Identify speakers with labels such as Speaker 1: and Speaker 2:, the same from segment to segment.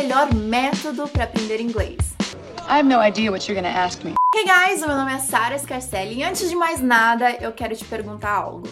Speaker 1: melhor método para aprender inglês?
Speaker 2: I have no idea what you're gonna ask me.
Speaker 1: Hey guys, meu nome é Sara Scarcelli e antes de mais nada eu quero te perguntar algo.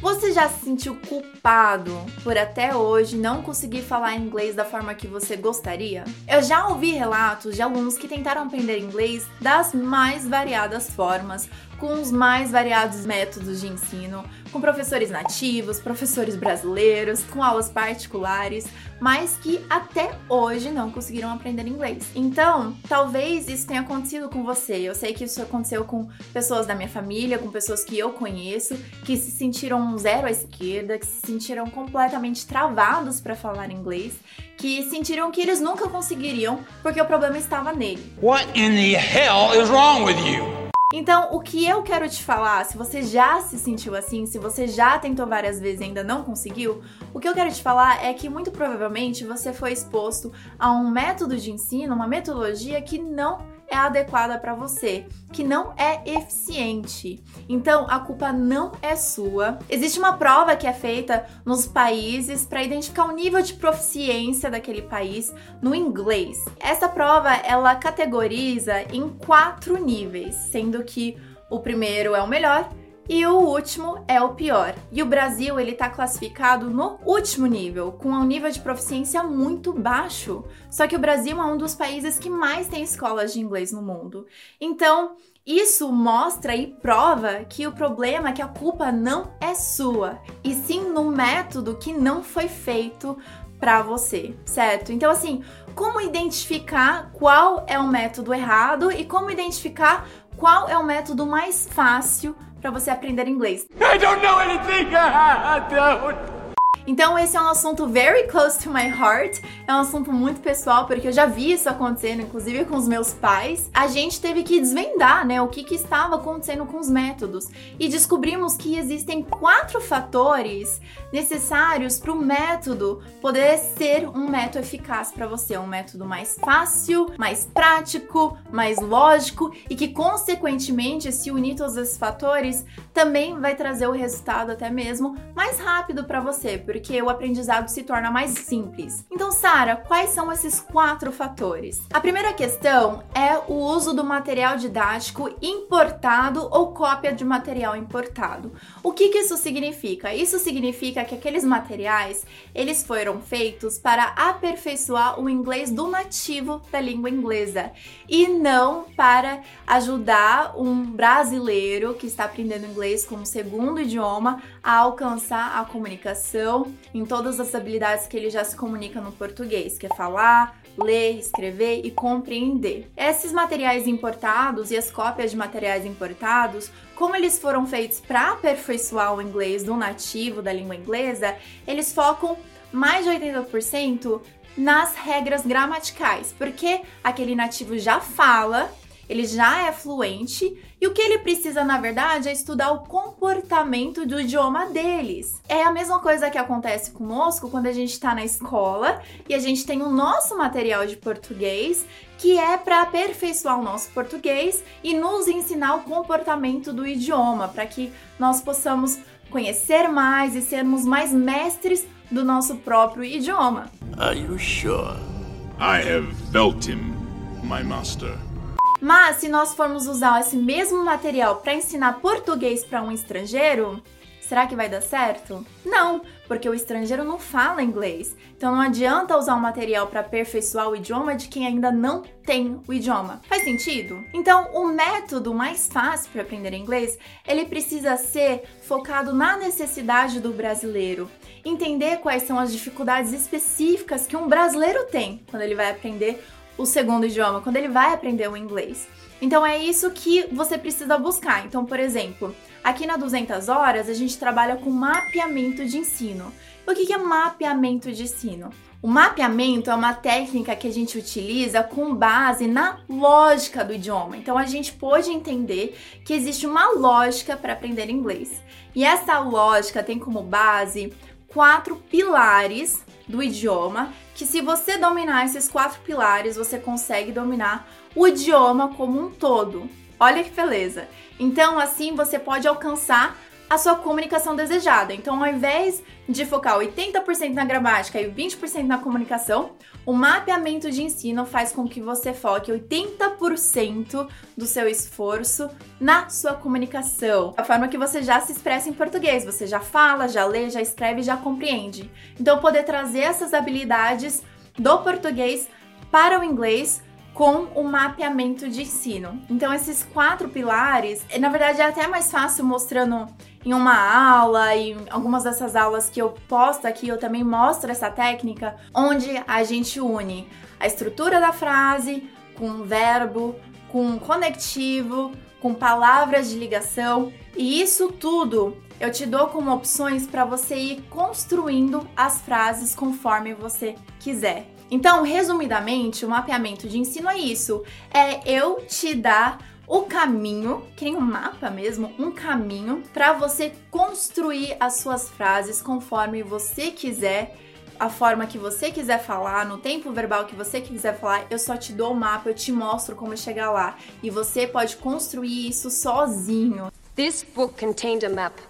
Speaker 1: Você já se sentiu culpado por até hoje não conseguir falar inglês da forma que você gostaria? Eu já ouvi relatos de alunos que tentaram aprender inglês das mais variadas formas, com os mais variados métodos de ensino, com professores nativos, professores brasileiros, com aulas particulares, mas que até hoje não conseguiram aprender inglês. Então, talvez isso tenha acontecido com você. Eu sei que isso aconteceu com pessoas da minha família, com pessoas que eu conheço, que se sentiram zero à esquerda, que se sentiram completamente travados para falar inglês, que sentiram que eles nunca conseguiriam porque o problema estava nele.
Speaker 3: What in the hell is wrong with you?
Speaker 1: Então, o que eu quero te falar, se você já se sentiu assim, se você já tentou várias vezes e ainda não conseguiu, o que eu quero te falar é que muito provavelmente você foi exposto a um método de ensino, uma metodologia que não é adequada para você, que não é eficiente. Então, a culpa não é sua. Existe uma prova que é feita nos países para identificar o nível de proficiência daquele país no inglês. Essa prova, ela categoriza em quatro níveis, sendo que o primeiro é o melhor, e o último é o pior. E o Brasil, ele tá classificado no último nível, com um nível de proficiência muito baixo. Só que o Brasil é um dos países que mais tem escolas de inglês no mundo. Então, isso mostra e prova que o problema, que a culpa não é sua, e sim no método que não foi feito para você, certo? Então assim, como identificar qual é o método errado e como identificar qual é o método mais fácil para você aprender inglês.
Speaker 3: I don't know anything. I don't.
Speaker 1: Então esse é um assunto very close to my heart, é um assunto muito pessoal porque eu já vi isso acontecendo, inclusive com os meus pais. A gente teve que desvendar, né, o que, que estava acontecendo com os métodos. E descobrimos que existem quatro fatores necessários para o método poder ser um método eficaz para você, um método mais fácil, mais prático, mais lógico e que consequentemente, se unir todos esses fatores, também vai trazer o resultado até mesmo mais rápido para você, porque o aprendizado se torna mais simples. Então, Sara, quais são esses quatro fatores? A primeira questão é o uso do material didático importado ou cópia de material importado. O que, que isso significa? Isso significa que aqueles materiais eles foram feitos para aperfeiçoar o inglês do nativo da língua inglesa e não para ajudar um brasileiro que está aprendendo inglês como segundo idioma a alcançar a comunicação em todas as habilidades que ele já se comunica no português, que é falar, ler, escrever e compreender. Esses materiais importados e as cópias de materiais importados, como eles foram feitos para aperfeiçoar o inglês do nativo da língua inglesa, eles focam mais de 80% nas regras gramaticais, porque aquele nativo já fala ele já é fluente e o que ele precisa, na verdade, é estudar o comportamento do idioma deles. É a mesma coisa que acontece conosco quando a gente está na escola e a gente tem o nosso material de português, que é para aperfeiçoar o nosso português e nos ensinar o comportamento do idioma, para que nós possamos conhecer mais e sermos mais mestres do nosso próprio idioma.
Speaker 4: Are you sure?
Speaker 5: I have felt him, my master.
Speaker 1: Mas se nós formos usar esse mesmo material para ensinar português para um estrangeiro, será que vai dar certo? Não, porque o estrangeiro não fala inglês. Então não adianta usar o material para aperfeiçoar o idioma de quem ainda não tem o idioma. Faz sentido? Então, o método mais fácil para aprender inglês, ele precisa ser focado na necessidade do brasileiro. Entender quais são as dificuldades específicas que um brasileiro tem quando ele vai aprender o segundo idioma, quando ele vai aprender o inglês. Então é isso que você precisa buscar. Então, por exemplo, aqui na 200 horas a gente trabalha com mapeamento de ensino. O que é mapeamento de ensino? O mapeamento é uma técnica que a gente utiliza com base na lógica do idioma. Então a gente pode entender que existe uma lógica para aprender inglês. E essa lógica tem como base quatro pilares do idioma, que se você dominar esses quatro pilares, você consegue dominar o idioma como um todo. Olha que beleza! Então, assim você pode alcançar a sua comunicação desejada. Então, ao invés de focar 80% na gramática e 20% na comunicação, o mapeamento de ensino faz com que você foque 80% do seu esforço na sua comunicação, a forma que você já se expressa em português, você já fala, já lê, já escreve, já compreende. Então, poder trazer essas habilidades do português para o inglês com o mapeamento de ensino. Então, esses quatro pilares, na verdade, é até mais fácil mostrando em uma aula e algumas dessas aulas que eu posto aqui, eu também mostro essa técnica onde a gente une a estrutura da frase com verbo, com conectivo, com palavras de ligação e isso tudo eu te dou como opções para você ir construindo as frases conforme você quiser. Então, resumidamente, o mapeamento de ensino é isso: é eu te dar o caminho, que nem um mapa mesmo, um caminho para você construir as suas frases conforme você quiser, a forma que você quiser falar, no tempo verbal que você quiser falar, eu só te dou o mapa, eu te mostro como chegar lá e você pode construir isso sozinho.
Speaker 4: This book contained a map.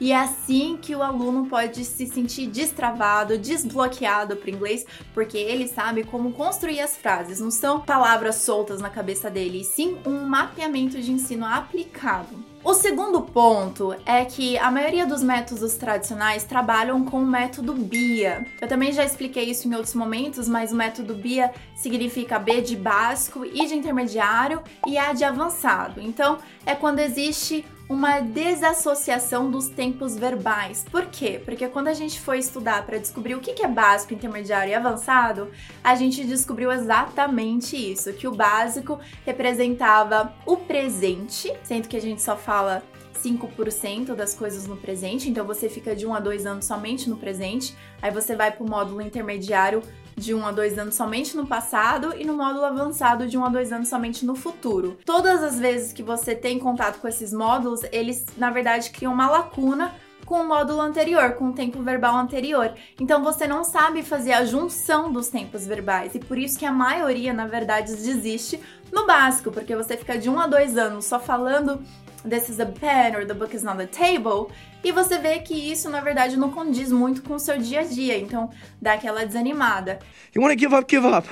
Speaker 1: E é assim que o aluno pode se sentir destravado, desbloqueado para inglês, porque ele sabe como construir as frases. Não são palavras soltas na cabeça dele, e sim um mapeamento de ensino aplicado. O segundo ponto é que a maioria dos métodos tradicionais trabalham com o método BIA. Eu também já expliquei isso em outros momentos, mas o método BIA significa B de básico, I de intermediário e A de avançado. Então, é quando existe uma desassociação dos tempos verbais. Por quê? Porque quando a gente foi estudar para descobrir o que é básico, intermediário e avançado, a gente descobriu exatamente isso: que o básico representava o presente, sendo que a gente só fala 5% das coisas no presente, então você fica de 1 a 2 anos somente no presente, aí você vai para o módulo intermediário de 1 a 2 anos somente no passado e no módulo avançado de 1 a 2 anos somente no futuro. Todas as vezes que você tem contato com esses módulos, eles na verdade criam uma lacuna com o módulo anterior, com o tempo verbal anterior. Então você não sabe fazer a junção dos tempos verbais e por isso que a maioria, na verdade, desiste no básico, porque você fica de um a dois anos só falando this is a pen or the book is on the table, e você vê que isso na verdade não condiz muito com o seu dia a dia, então dá aquela desanimada.
Speaker 6: You wanna give up, give up.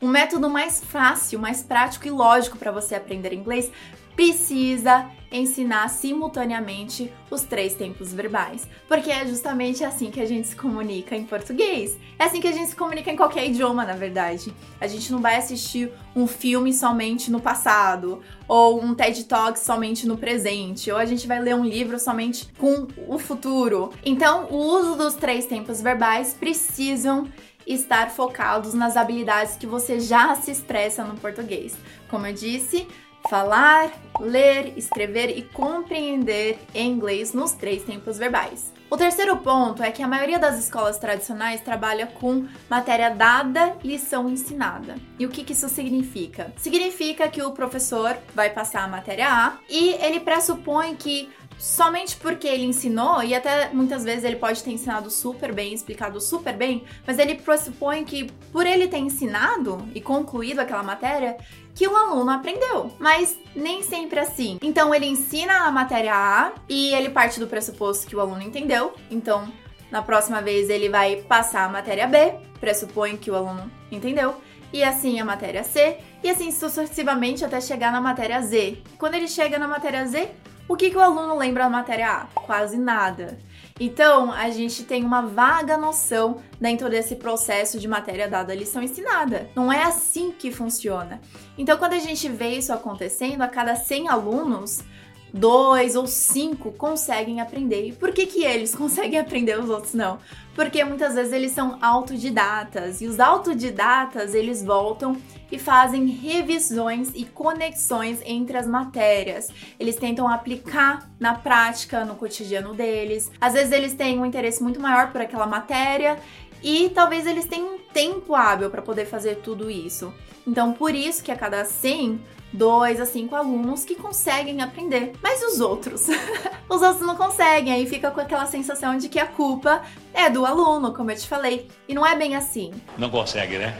Speaker 1: Um método mais fácil, mais prático e lógico para você aprender inglês precisa ensinar simultaneamente os três tempos verbais, porque é justamente assim que a gente se comunica em português. É assim que a gente se comunica em qualquer idioma, na verdade. A gente não vai assistir um filme somente no passado, ou um TED Talk somente no presente, ou a gente vai ler um livro somente com o futuro. Então, o uso dos três tempos verbais precisam estar focados nas habilidades que você já se expressa no português. Como eu disse, falar, ler, escrever e compreender em inglês nos três tempos verbais. O terceiro ponto é que a maioria das escolas tradicionais trabalha com matéria dada, lição ensinada. E o que, que isso significa? Significa que o professor vai passar a matéria A e ele pressupõe que somente porque ele ensinou, e até muitas vezes ele pode ter ensinado super bem, explicado super bem, mas ele pressupõe que por ele ter ensinado e concluído aquela matéria, que o aluno aprendeu. Mas nem sempre assim. Então ele ensina a matéria A e ele parte do pressuposto que o aluno entendeu. Então, na próxima vez ele vai passar a matéria B, pressupõe que o aluno entendeu e assim a matéria C, e assim sucessivamente até chegar na matéria Z. Quando ele chega na matéria Z, o que, que o aluno lembra da matéria A? Quase nada. Então, a gente tem uma vaga noção dentro desse processo de matéria dada lição ensinada. Não é assim que funciona. Então, quando a gente vê isso acontecendo, a cada 100 alunos, dois ou cinco conseguem aprender. E por que, que eles conseguem aprender os outros não? Porque muitas vezes eles são autodidatas e os autodidatas eles voltam e fazem revisões e conexões entre as matérias. Eles tentam aplicar na prática, no cotidiano deles. Às vezes eles têm um interesse muito maior por aquela matéria e talvez eles tenham um tempo hábil para poder fazer tudo isso. Então, por isso que a cada 100 dois a cinco alunos que conseguem aprender, mas os outros, os outros não conseguem, aí fica com aquela sensação de que a culpa é do aluno, como eu te falei, e não é bem assim.
Speaker 3: Não consegue, né?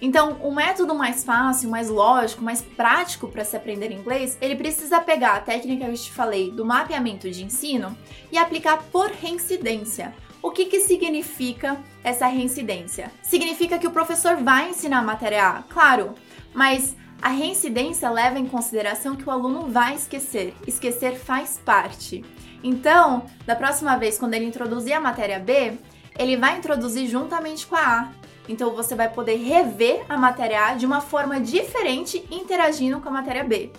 Speaker 1: Então, o método mais fácil, mais lógico, mais prático para se aprender inglês, ele precisa pegar a técnica que eu te falei do mapeamento de ensino e aplicar por reincidência. O que, que significa essa reincidência? Significa que o professor vai ensinar a matéria A, claro, mas a reincidência leva em consideração que o aluno vai esquecer. Esquecer faz parte. Então, da próxima vez, quando ele introduzir a matéria B, ele vai introduzir juntamente com a A. Então você vai poder rever a matéria A de uma forma diferente interagindo com a matéria B.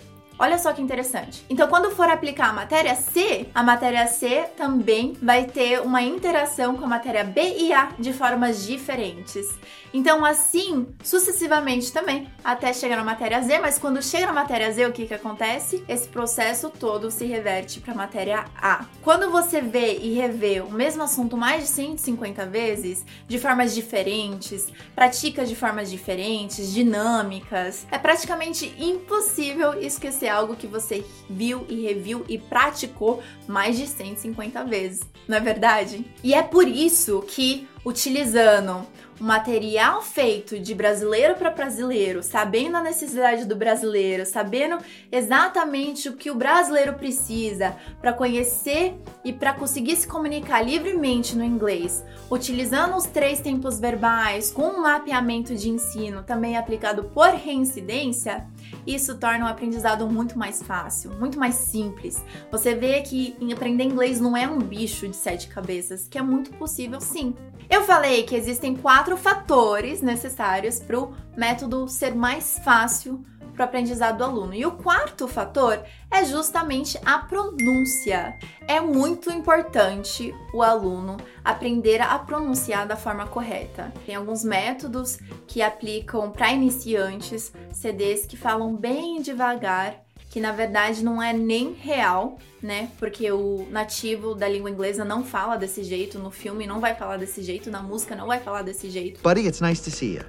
Speaker 1: Olha só que interessante. Então, quando for aplicar a matéria C, a matéria C também vai ter uma interação com a matéria B e A de formas diferentes. Então, assim, sucessivamente também, até chegar na matéria Z, mas quando chega na matéria Z, o que que acontece? Esse processo todo se reverte para a matéria A. Quando você vê e revê o mesmo assunto mais de 150 vezes, de formas diferentes, pratica de formas diferentes, dinâmicas, é praticamente impossível esquecer algo que você viu e reviu e praticou mais de 150 vezes, não é verdade? E é por isso que utilizando um material feito de brasileiro para brasileiro, sabendo a necessidade do brasileiro, sabendo exatamente o que o brasileiro precisa para conhecer e para conseguir se comunicar livremente no inglês, utilizando os três tempos verbais com um mapeamento de ensino também aplicado por reincidência, isso torna o aprendizado muito mais fácil, muito mais simples. Você vê que aprender inglês não é um bicho de sete cabeças, que é muito possível sim. Eu falei que existem quatro fatores necessários para o método ser mais fácil para o aprendizado do aluno. E o quarto fator é justamente a pronúncia. É muito importante o aluno aprender a pronunciar da forma correta. Tem alguns métodos que aplicam para iniciantes, CDs que falam bem devagar que na verdade não é nem real, né? Porque o nativo da língua inglesa não fala desse jeito, no filme não vai falar desse jeito, na música não vai falar desse jeito.
Speaker 6: Buddy, it's nice to see you.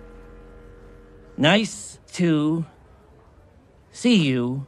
Speaker 7: Nice to see you.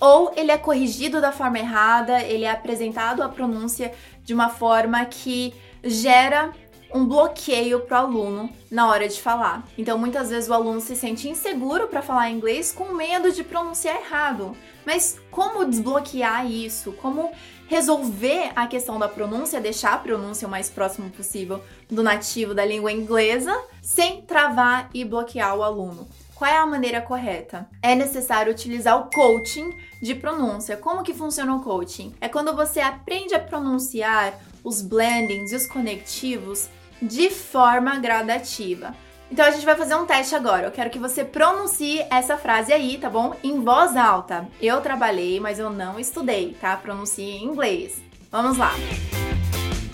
Speaker 1: Ou ele é corrigido da forma errada, ele é apresentado a pronúncia de uma forma que gera um bloqueio para o aluno na hora de falar. Então, muitas vezes o aluno se sente inseguro para falar inglês com medo de pronunciar errado. Mas como desbloquear isso? Como resolver a questão da pronúncia, deixar a pronúncia o mais próximo possível do nativo da língua inglesa, sem travar e bloquear o aluno? Qual é a maneira correta? É necessário utilizar o coaching de pronúncia. Como que funciona o coaching? É quando você aprende a pronunciar os blendings e os conectivos de forma gradativa. Então a gente vai fazer um teste agora. Eu quero que você pronuncie essa frase aí, tá bom? Em voz alta. Eu trabalhei, mas eu não estudei, tá? Pronuncie em inglês. Vamos lá.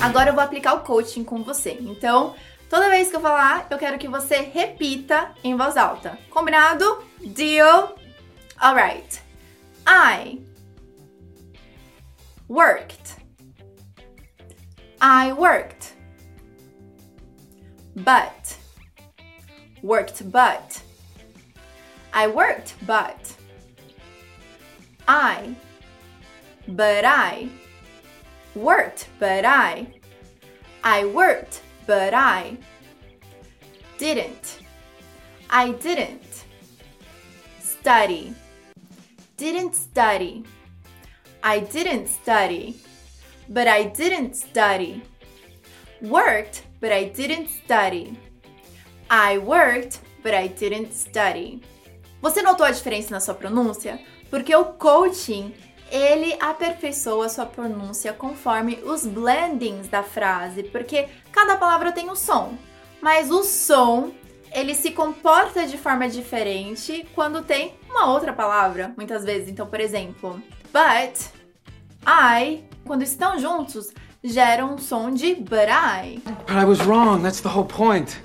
Speaker 1: Agora eu vou aplicar o coaching com você. Então, toda vez que eu falar, eu quero que você repita em voz alta. Combinado? Deal? Alright. I worked. I worked. but worked but I worked but I but I worked but I I worked but I didn't I didn't study didn't study I didn't study but I didn't study worked but I didn't study. I worked, but I didn't study. Você notou a diferença na sua pronúncia? Porque o coaching ele aperfeiçoa a sua pronúncia conforme os blendings da frase, porque cada palavra tem um som, mas o som ele se comporta de forma diferente quando tem uma outra palavra, muitas vezes. Então, por exemplo, but, I, quando estão juntos, gera um som de but I.
Speaker 3: But I was wrong, that's the whole point.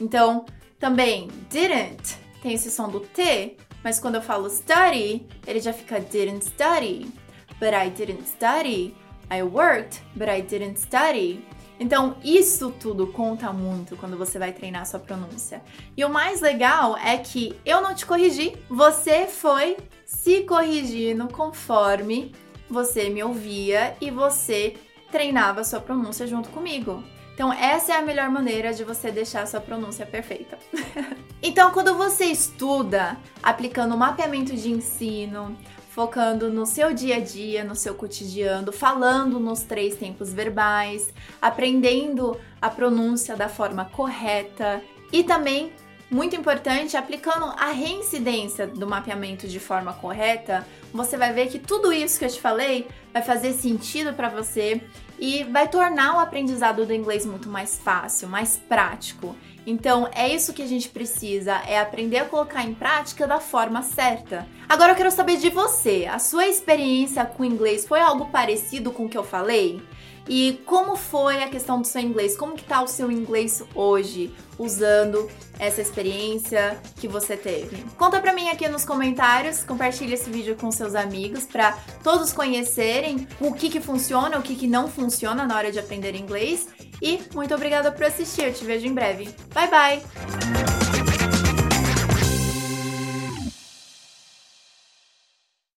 Speaker 1: Então, também didn't tem esse som do T, mas quando eu falo study, ele já fica didn't study. But I didn't study. I worked, but I didn't study. Então, isso tudo conta muito quando você vai treinar sua pronúncia. E o mais legal é que eu não te corrigi, você foi se corrigindo conforme você me ouvia e você treinava sua pronúncia junto comigo. Então, essa é a melhor maneira de você deixar a sua pronúncia perfeita. então, quando você estuda aplicando mapeamento de ensino, focando no seu dia a dia, no seu cotidiano, falando nos três tempos verbais, aprendendo a pronúncia da forma correta e também muito importante, aplicando a reincidência do mapeamento de forma correta, você vai ver que tudo isso que eu te falei vai fazer sentido para você e vai tornar o aprendizado do inglês muito mais fácil, mais prático. Então, é isso que a gente precisa, é aprender a colocar em prática da forma certa. Agora eu quero saber de você, a sua experiência com o inglês foi algo parecido com o que eu falei? E como foi a questão do seu inglês? Como que tá o seu inglês hoje, usando essa experiência que você teve? Conta pra mim aqui nos comentários, compartilha esse vídeo com seus amigos para todos conhecerem o que que funciona, o que que não funciona na hora de aprender inglês. E muito obrigada por assistir, eu te vejo em breve. Bye bye!